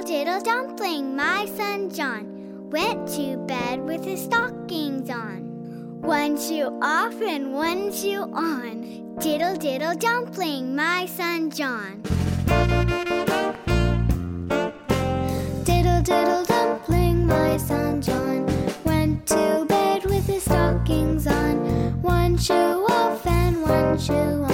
Diddle diddle dumpling, my son John went to bed with his stockings on. One shoe off and one shoe on. Diddle diddle dumpling, my son John. Diddle diddle dumpling, my son John went to bed with his stockings on. One shoe off and one shoe on.